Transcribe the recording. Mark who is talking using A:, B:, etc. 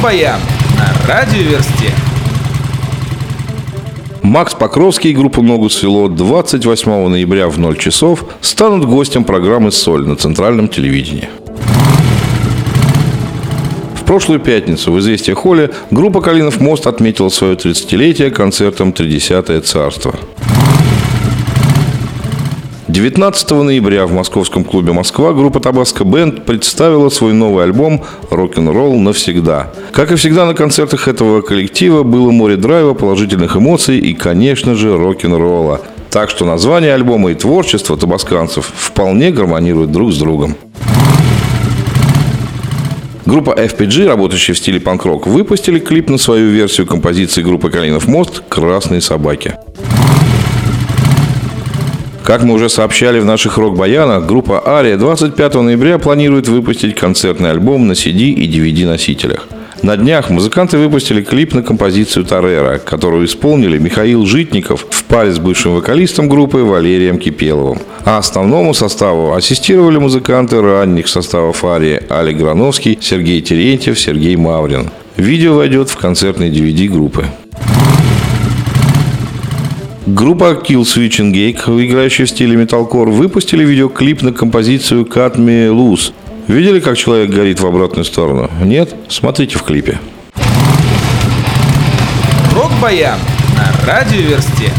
A: Рок-баян на радиоверсте.
B: Макс Покровский и группа «Ногу свело» 28 ноября в 0 часов станут гостем программы «Соль» на центральном телевидении. В прошлую пятницу в «Известия холле» группа «Калинов мост» отметила свое 30-летие концертом «Тридесятое царство». 19 ноября в московском клубе «Москва» группа «Табаско Бенд» представила свой новый альбом «Рок-н-ролл навсегда». Как и всегда на концертах этого коллектива было море драйва, положительных эмоций и, конечно же, рок-н-ролла. Так что название альбома и творчество табасканцев вполне гармонируют друг с другом. Группа FPG, работающая в стиле панк-рок, выпустили клип на свою версию композиции группы «Калинов мост» «Красные собаки». Как мы уже сообщали в наших рок-баянах, группа «Ария» 25 ноября планирует выпустить концертный альбом на CD и DVD-носителях. На днях музыканты выпустили клип на композицию «Тарера», которую исполнили Михаил Житников в паре с бывшим вокалистом группы Валерием Кипеловым. А основному составу ассистировали музыканты ранних составов «Арии» Али Грановский, Сергей Терентьев, Сергей Маврин. Видео войдет в концертный DVD группы. Группа Kill Engage, играющая в стиле металкор, выпустили видеоклип на композицию Cut Me Loose. Видели, как человек горит в обратную сторону? Нет? Смотрите в клипе.
A: Рок-баян на радиоверсте.